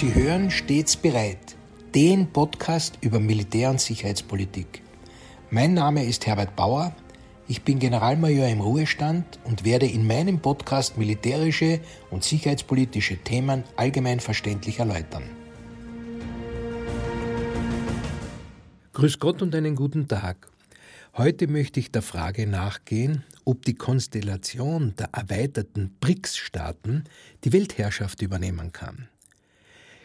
Sie hören stets bereit, den Podcast über Militär- und Sicherheitspolitik. Mein Name ist Herbert Bauer, ich bin Generalmajor im Ruhestand und werde in meinem Podcast militärische und sicherheitspolitische Themen allgemein verständlich erläutern. Grüß Gott und einen guten Tag. Heute möchte ich der Frage nachgehen, ob die Konstellation der erweiterten BRICS-Staaten die Weltherrschaft übernehmen kann.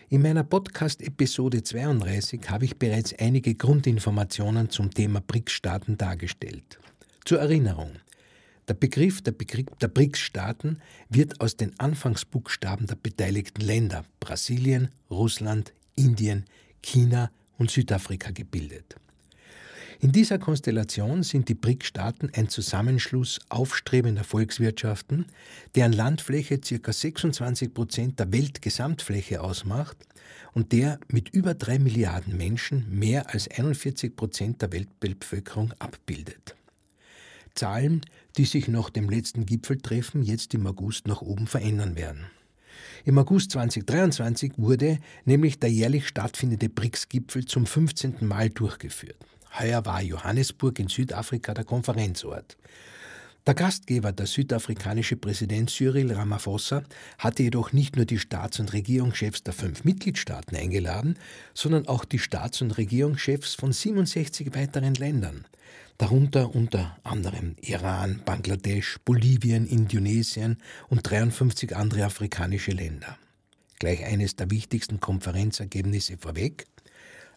In meiner Podcast-Episode 32 habe ich bereits einige Grundinformationen zum Thema BRICS-Staaten dargestellt. Zur Erinnerung. Der Begriff der, Begriff der BRICS-Staaten wird aus den Anfangsbuchstaben der beteiligten Länder Brasilien, Russland, Indien, China und Südafrika gebildet. In dieser Konstellation sind die BRIC-Staaten ein Zusammenschluss aufstrebender Volkswirtschaften, deren Landfläche ca. 26 Prozent der Weltgesamtfläche ausmacht und der mit über drei Milliarden Menschen mehr als 41 Prozent der Weltbevölkerung abbildet. Zahlen, die sich nach dem letzten Gipfeltreffen jetzt im August nach oben verändern werden. Im August 2023 wurde nämlich der jährlich stattfindende BRICS-Gipfel zum 15. Mal durchgeführt. Heuer war Johannesburg in Südafrika der Konferenzort. Der Gastgeber, der südafrikanische Präsident Cyril Ramaphosa, hatte jedoch nicht nur die Staats- und Regierungschefs der fünf Mitgliedstaaten eingeladen, sondern auch die Staats- und Regierungschefs von 67 weiteren Ländern, darunter unter anderem Iran, Bangladesch, Bolivien, Indonesien und 53 andere afrikanische Länder. Gleich eines der wichtigsten Konferenzergebnisse vorweg.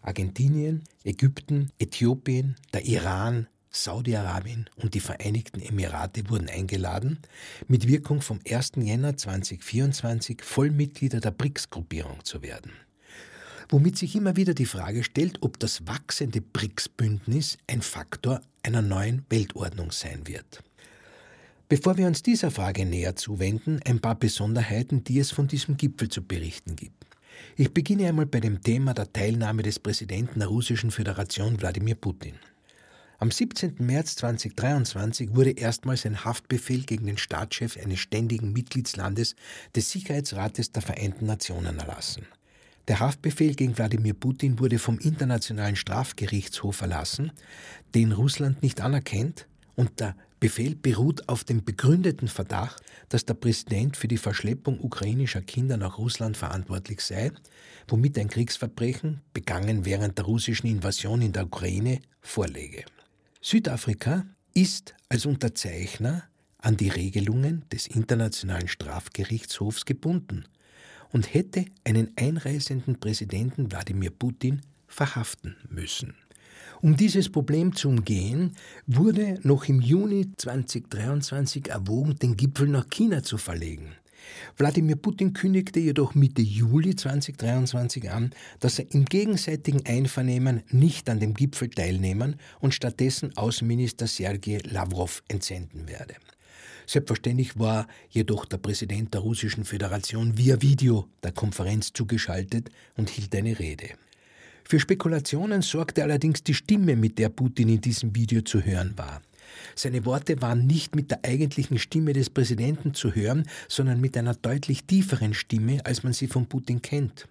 Argentinien, Ägypten, Äthiopien, der Iran, Saudi-Arabien und die Vereinigten Emirate wurden eingeladen, mit Wirkung vom 1. Jänner 2024 Vollmitglieder der BRICS-Gruppierung zu werden. Womit sich immer wieder die Frage stellt, ob das wachsende BRICS-Bündnis ein Faktor einer neuen Weltordnung sein wird. Bevor wir uns dieser Frage näher zuwenden, ein paar Besonderheiten, die es von diesem Gipfel zu berichten gibt. Ich beginne einmal bei dem Thema der Teilnahme des Präsidenten der Russischen Föderation Wladimir Putin. Am 17. März 2023 wurde erstmals ein Haftbefehl gegen den Staatschef eines ständigen Mitgliedslandes des Sicherheitsrates der Vereinten Nationen erlassen. Der Haftbefehl gegen Wladimir Putin wurde vom Internationalen Strafgerichtshof erlassen, den Russland nicht anerkennt, und der Befehl beruht auf dem begründeten Verdacht, dass der Präsident für die Verschleppung ukrainischer Kinder nach Russland verantwortlich sei, womit ein Kriegsverbrechen, begangen während der russischen Invasion in der Ukraine, vorläge. Südafrika ist als Unterzeichner an die Regelungen des Internationalen Strafgerichtshofs gebunden und hätte einen einreisenden Präsidenten Wladimir Putin verhaften müssen. Um dieses Problem zu umgehen, wurde noch im Juni 2023 erwogen, den Gipfel nach China zu verlegen. Wladimir Putin kündigte jedoch Mitte Juli 2023 an, dass er im gegenseitigen Einvernehmen nicht an dem Gipfel teilnehmen und stattdessen Außenminister Sergei Lavrov entsenden werde. Selbstverständlich war jedoch der Präsident der Russischen Föderation via Video der Konferenz zugeschaltet und hielt eine Rede. Für Spekulationen sorgte allerdings die Stimme, mit der Putin in diesem Video zu hören war. Seine Worte waren nicht mit der eigentlichen Stimme des Präsidenten zu hören, sondern mit einer deutlich tieferen Stimme, als man sie von Putin kennt.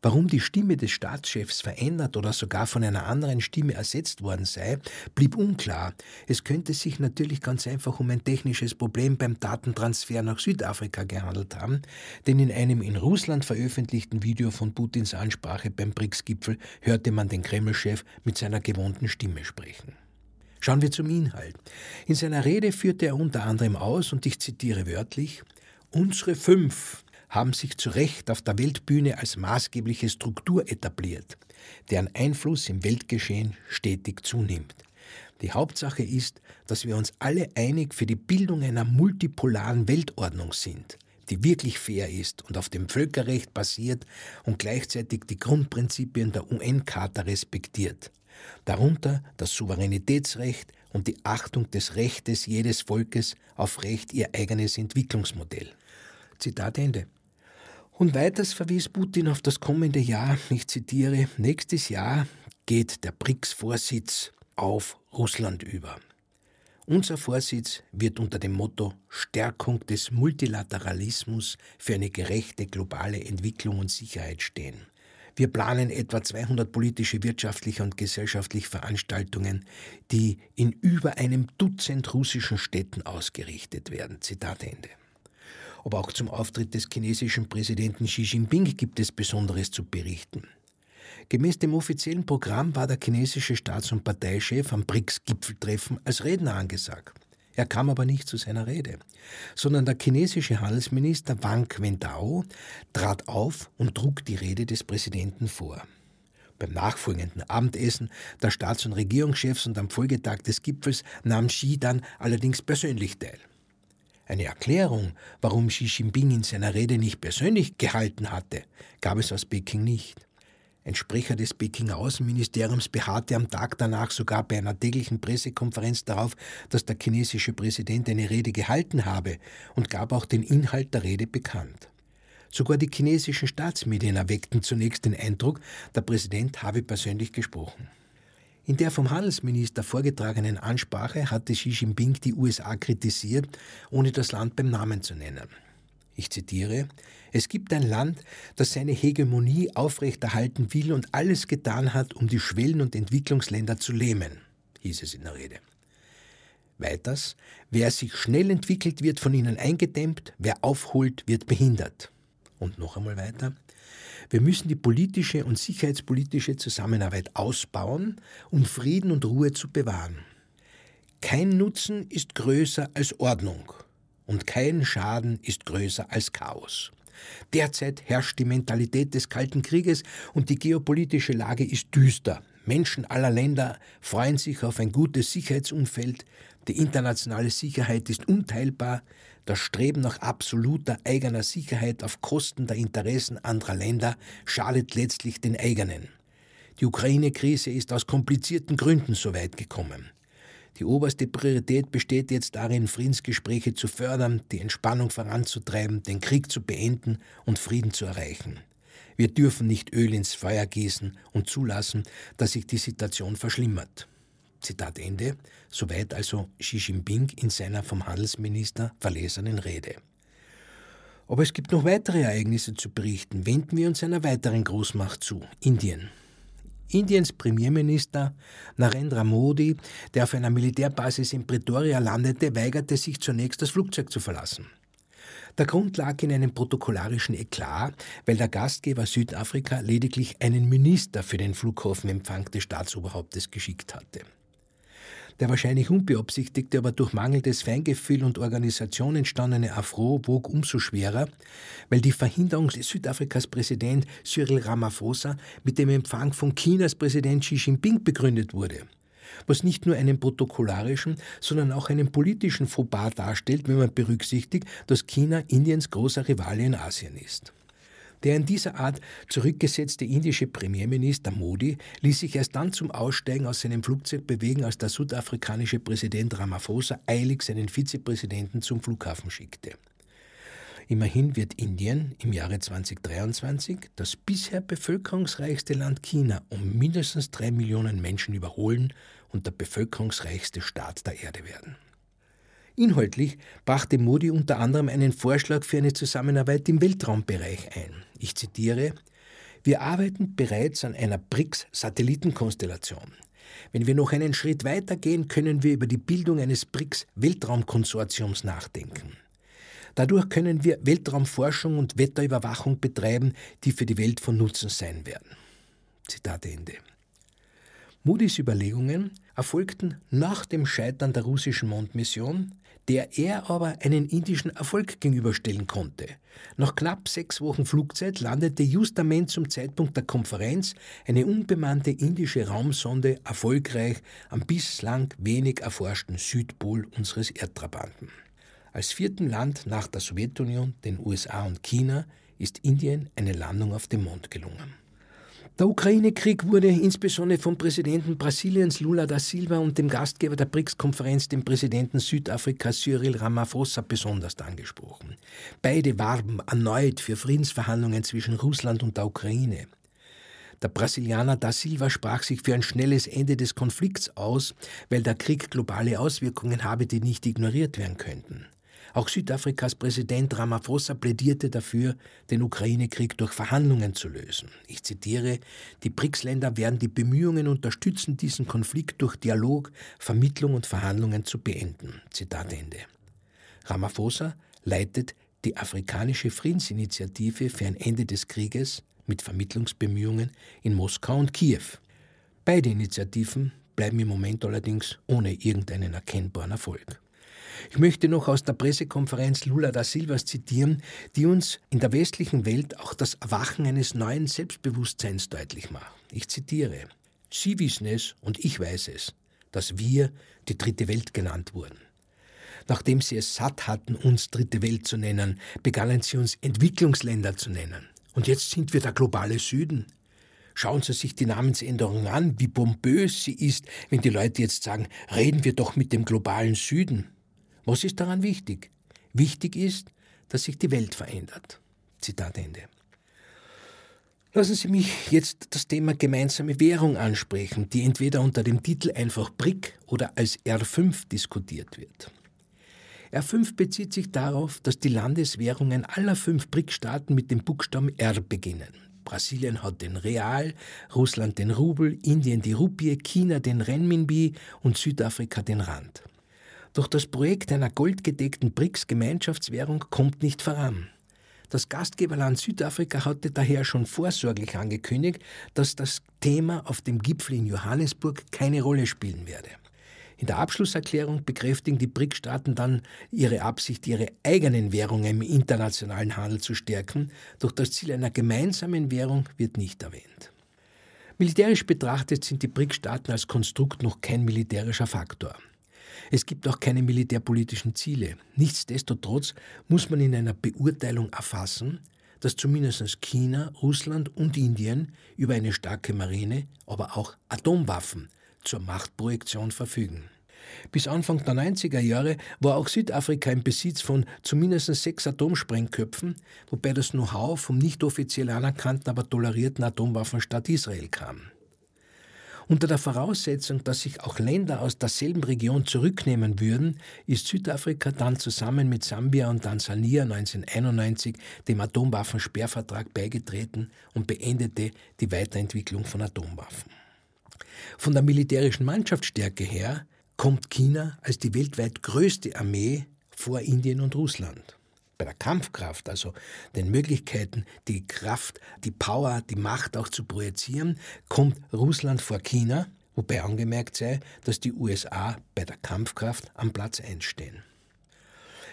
Warum die Stimme des Staatschefs verändert oder sogar von einer anderen Stimme ersetzt worden sei, blieb unklar. Es könnte sich natürlich ganz einfach um ein technisches Problem beim Datentransfer nach Südafrika gehandelt haben, denn in einem in Russland veröffentlichten Video von Putins Ansprache beim BRICS-Gipfel hörte man den Kreml-Chef mit seiner gewohnten Stimme sprechen. Schauen wir zum Inhalt. In seiner Rede führte er unter anderem aus, und ich zitiere wörtlich, Unsere fünf haben sich zu Recht auf der Weltbühne als maßgebliche Struktur etabliert, deren Einfluss im Weltgeschehen stetig zunimmt. Die Hauptsache ist, dass wir uns alle einig für die Bildung einer multipolaren Weltordnung sind, die wirklich fair ist und auf dem Völkerrecht basiert und gleichzeitig die Grundprinzipien der UN-Charta respektiert, darunter das Souveränitätsrecht und die Achtung des Rechtes jedes Volkes auf Recht ihr eigenes Entwicklungsmodell. Zitat Ende. Und weiters verwies Putin auf das kommende Jahr, ich zitiere, nächstes Jahr geht der BRICS-Vorsitz auf Russland über. Unser Vorsitz wird unter dem Motto Stärkung des Multilateralismus für eine gerechte globale Entwicklung und Sicherheit stehen. Wir planen etwa 200 politische, wirtschaftliche und gesellschaftliche Veranstaltungen, die in über einem Dutzend russischen Städten ausgerichtet werden. Zitat Ende. Aber auch zum Auftritt des chinesischen Präsidenten Xi Jinping gibt es Besonderes zu berichten. Gemäß dem offiziellen Programm war der chinesische Staats- und Parteichef am BRICS-Gipfeltreffen als Redner angesagt. Er kam aber nicht zu seiner Rede, sondern der chinesische Handelsminister Wang Wentao trat auf und trug die Rede des Präsidenten vor. Beim nachfolgenden Abendessen der Staats- und Regierungschefs und am Folgetag des Gipfels nahm Xi dann allerdings persönlich teil. Eine Erklärung, warum Xi Jinping in seiner Rede nicht persönlich gehalten hatte, gab es aus Peking nicht. Ein Sprecher des Pekinger Außenministeriums beharrte am Tag danach sogar bei einer täglichen Pressekonferenz darauf, dass der chinesische Präsident eine Rede gehalten habe und gab auch den Inhalt der Rede bekannt. Sogar die chinesischen Staatsmedien erweckten zunächst den Eindruck, der Präsident habe persönlich gesprochen. In der vom Handelsminister vorgetragenen Ansprache hatte Xi Jinping die USA kritisiert, ohne das Land beim Namen zu nennen. Ich zitiere, es gibt ein Land, das seine Hegemonie aufrechterhalten will und alles getan hat, um die Schwellen- und Entwicklungsländer zu lähmen, hieß es in der Rede. Weiters, wer sich schnell entwickelt, wird von ihnen eingedämmt, wer aufholt, wird behindert. Und noch einmal weiter, wir müssen die politische und sicherheitspolitische Zusammenarbeit ausbauen, um Frieden und Ruhe zu bewahren. Kein Nutzen ist größer als Ordnung und kein Schaden ist größer als Chaos. Derzeit herrscht die Mentalität des Kalten Krieges und die geopolitische Lage ist düster. Menschen aller Länder freuen sich auf ein gutes Sicherheitsumfeld, die internationale Sicherheit ist unteilbar, das Streben nach absoluter eigener Sicherheit auf Kosten der Interessen anderer Länder schadet letztlich den eigenen. Die Ukraine-Krise ist aus komplizierten Gründen so weit gekommen. Die oberste Priorität besteht jetzt darin, Friedensgespräche zu fördern, die Entspannung voranzutreiben, den Krieg zu beenden und Frieden zu erreichen. Wir dürfen nicht Öl ins Feuer gießen und zulassen, dass sich die Situation verschlimmert. Zitat Ende, soweit also Xi Jinping in seiner vom Handelsminister verlesenen Rede. Aber es gibt noch weitere Ereignisse zu berichten. Wenden wir uns einer weiteren Großmacht zu, Indien. Indiens Premierminister Narendra Modi, der auf einer Militärbasis in Pretoria landete, weigerte sich zunächst das Flugzeug zu verlassen. Der Grund lag in einem protokollarischen Eklat, weil der Gastgeber Südafrika lediglich einen Minister für den Flughafenempfang des Staatsoberhauptes geschickt hatte. Der wahrscheinlich unbeabsichtigte, aber durch mangelndes Feingefühl und Organisation entstandene Afro wog umso schwerer, weil die Verhinderung Südafrikas Präsident Cyril Ramaphosa mit dem Empfang von Chinas Präsident Xi Jinping begründet wurde was nicht nur einen protokollarischen, sondern auch einen politischen Fauxpas darstellt, wenn man berücksichtigt, dass China Indiens großer Rivale in Asien ist. Der in dieser Art zurückgesetzte indische Premierminister Modi ließ sich erst dann zum Aussteigen aus seinem Flugzeug bewegen, als der südafrikanische Präsident Ramaphosa eilig seinen Vizepräsidenten zum Flughafen schickte. Immerhin wird Indien im Jahre 2023 das bisher bevölkerungsreichste Land China um mindestens drei Millionen Menschen überholen und der bevölkerungsreichste Staat der Erde werden. Inhaltlich brachte Modi unter anderem einen Vorschlag für eine Zusammenarbeit im Weltraumbereich ein. Ich zitiere, Wir arbeiten bereits an einer BRICS-Satellitenkonstellation. Wenn wir noch einen Schritt weiter gehen, können wir über die Bildung eines BRICS-Weltraumkonsortiums nachdenken. Dadurch können wir Weltraumforschung und Wetterüberwachung betreiben, die für die Welt von Nutzen sein werden. Zitat Ende. Moody's Überlegungen erfolgten nach dem Scheitern der russischen Mondmission, der er aber einen indischen Erfolg gegenüberstellen konnte. Nach knapp sechs Wochen Flugzeit landete justament zum Zeitpunkt der Konferenz eine unbemannte indische Raumsonde erfolgreich am bislang wenig erforschten Südpol unseres Erdtrabanten. Als vierten Land nach der Sowjetunion, den USA und China ist Indien eine Landung auf dem Mond gelungen. Der Ukraine-Krieg wurde insbesondere vom Präsidenten Brasiliens Lula da Silva und dem Gastgeber der BRICS-Konferenz, dem Präsidenten Südafrikas Cyril Ramaphosa, besonders angesprochen. Beide warben erneut für Friedensverhandlungen zwischen Russland und der Ukraine. Der Brasilianer da Silva sprach sich für ein schnelles Ende des Konflikts aus, weil der Krieg globale Auswirkungen habe, die nicht ignoriert werden könnten. Auch Südafrikas Präsident Ramaphosa plädierte dafür, den Ukraine-Krieg durch Verhandlungen zu lösen. Ich zitiere, die BRICS-Länder werden die Bemühungen unterstützen, diesen Konflikt durch Dialog, Vermittlung und Verhandlungen zu beenden. Zitat Ende. Ramaphosa leitet die afrikanische Friedensinitiative für ein Ende des Krieges mit Vermittlungsbemühungen in Moskau und Kiew. Beide Initiativen bleiben im Moment allerdings ohne irgendeinen erkennbaren Erfolg. Ich möchte noch aus der Pressekonferenz Lula da Silvas zitieren, die uns in der westlichen Welt auch das Erwachen eines neuen Selbstbewusstseins deutlich macht. Ich zitiere: Sie wissen es und ich weiß es, dass wir die dritte Welt genannt wurden. Nachdem sie es satt hatten, uns dritte Welt zu nennen, begannen sie uns Entwicklungsländer zu nennen. Und jetzt sind wir der globale Süden. Schauen Sie sich die Namensänderung an, wie pompös sie ist, wenn die Leute jetzt sagen, reden wir doch mit dem globalen Süden. Was ist daran wichtig? Wichtig ist, dass sich die Welt verändert. Zitat Ende. Lassen Sie mich jetzt das Thema gemeinsame Währung ansprechen, die entweder unter dem Titel einfach BRIC oder als R5 diskutiert wird. R5 bezieht sich darauf, dass die Landeswährungen aller fünf BRIC-Staaten mit dem Buchstaben R beginnen. Brasilien hat den Real, Russland den Rubel, Indien die Rupie, China den Renminbi und Südafrika den Rand. Doch das Projekt einer goldgedeckten BRICS-Gemeinschaftswährung kommt nicht voran. Das Gastgeberland Südafrika hatte daher schon vorsorglich angekündigt, dass das Thema auf dem Gipfel in Johannesburg keine Rolle spielen werde. In der Abschlusserklärung bekräftigen die BRIC-Staaten dann ihre Absicht, ihre eigenen Währungen im internationalen Handel zu stärken, doch das Ziel einer gemeinsamen Währung wird nicht erwähnt. Militärisch betrachtet sind die BRIC-Staaten als Konstrukt noch kein militärischer Faktor. Es gibt auch keine militärpolitischen Ziele. Nichtsdestotrotz muss man in einer Beurteilung erfassen, dass zumindest China, Russland und Indien über eine starke Marine, aber auch Atomwaffen zur Machtprojektion verfügen. Bis Anfang der 90er Jahre war auch Südafrika im Besitz von zumindest sechs Atomsprengköpfen, wobei das Know-how vom nicht offiziell anerkannten, aber tolerierten Atomwaffenstaat Israel kam. Unter der Voraussetzung, dass sich auch Länder aus derselben Region zurücknehmen würden, ist Südafrika dann zusammen mit Sambia und Tansania 1991 dem Atomwaffensperrvertrag beigetreten und beendete die Weiterentwicklung von Atomwaffen. Von der militärischen Mannschaftsstärke her kommt China als die weltweit größte Armee vor Indien und Russland bei der Kampfkraft, also den Möglichkeiten, die Kraft, die Power, die Macht auch zu projizieren, kommt Russland vor China, wobei angemerkt sei, dass die USA bei der Kampfkraft am Platz 1 stehen.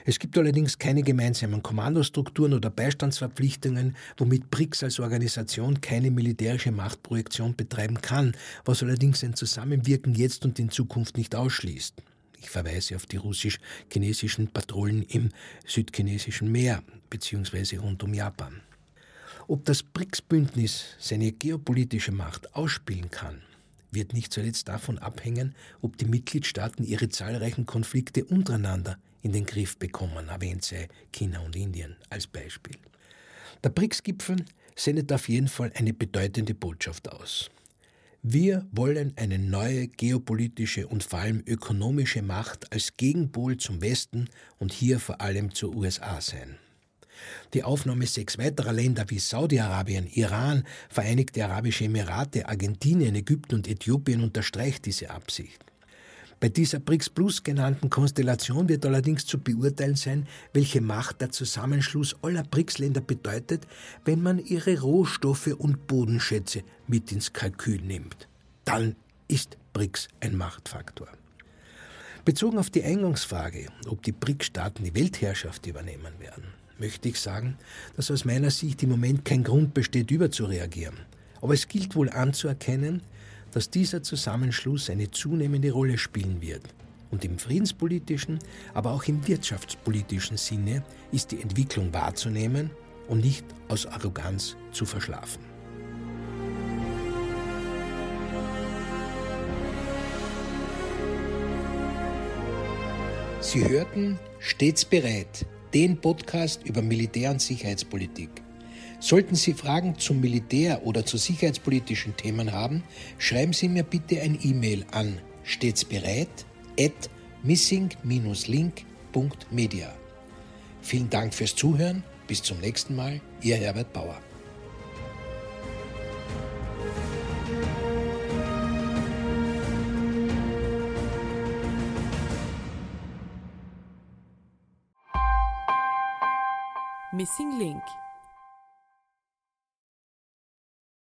Es gibt allerdings keine gemeinsamen Kommandostrukturen oder Beistandsverpflichtungen, womit BRICS als Organisation keine militärische Machtprojektion betreiben kann, was allerdings ein Zusammenwirken jetzt und in Zukunft nicht ausschließt. Ich verweise auf die russisch-chinesischen Patrouillen im südchinesischen Meer bzw. rund um Japan. Ob das BRICS-Bündnis seine geopolitische Macht ausspielen kann, wird nicht zuletzt davon abhängen, ob die Mitgliedstaaten ihre zahlreichen Konflikte untereinander in den Griff bekommen, erwähnt sei China und Indien als Beispiel. Der BRICS-Gipfel sendet auf jeden Fall eine bedeutende Botschaft aus. Wir wollen eine neue geopolitische und vor allem ökonomische Macht als Gegenpol zum Westen und hier vor allem zur USA sein. Die Aufnahme sechs weiterer Länder wie Saudi-Arabien, Iran, Vereinigte Arabische Emirate, Argentinien, Ägypten und Äthiopien unterstreicht diese Absicht. Bei dieser BRICS Plus genannten Konstellation wird allerdings zu beurteilen sein, welche Macht der Zusammenschluss aller BRICS-Länder bedeutet, wenn man ihre Rohstoffe und Bodenschätze mit ins Kalkül nimmt. Dann ist BRICS ein Machtfaktor. Bezogen auf die Eingangsfrage, ob die BRICS-Staaten die Weltherrschaft übernehmen werden, möchte ich sagen, dass aus meiner Sicht im Moment kein Grund besteht, überzureagieren. Aber es gilt wohl anzuerkennen, dass dieser Zusammenschluss eine zunehmende Rolle spielen wird. Und im friedenspolitischen, aber auch im wirtschaftspolitischen Sinne ist die Entwicklung wahrzunehmen und nicht aus Arroganz zu verschlafen. Sie hörten stets bereit den Podcast über Militär- und Sicherheitspolitik. Sollten Sie Fragen zum Militär oder zu sicherheitspolitischen Themen haben, schreiben Sie mir bitte ein E-Mail an stets bereit at missing-link.media. Vielen Dank fürs Zuhören. Bis zum nächsten Mal. Ihr Herbert Bauer. Missing Link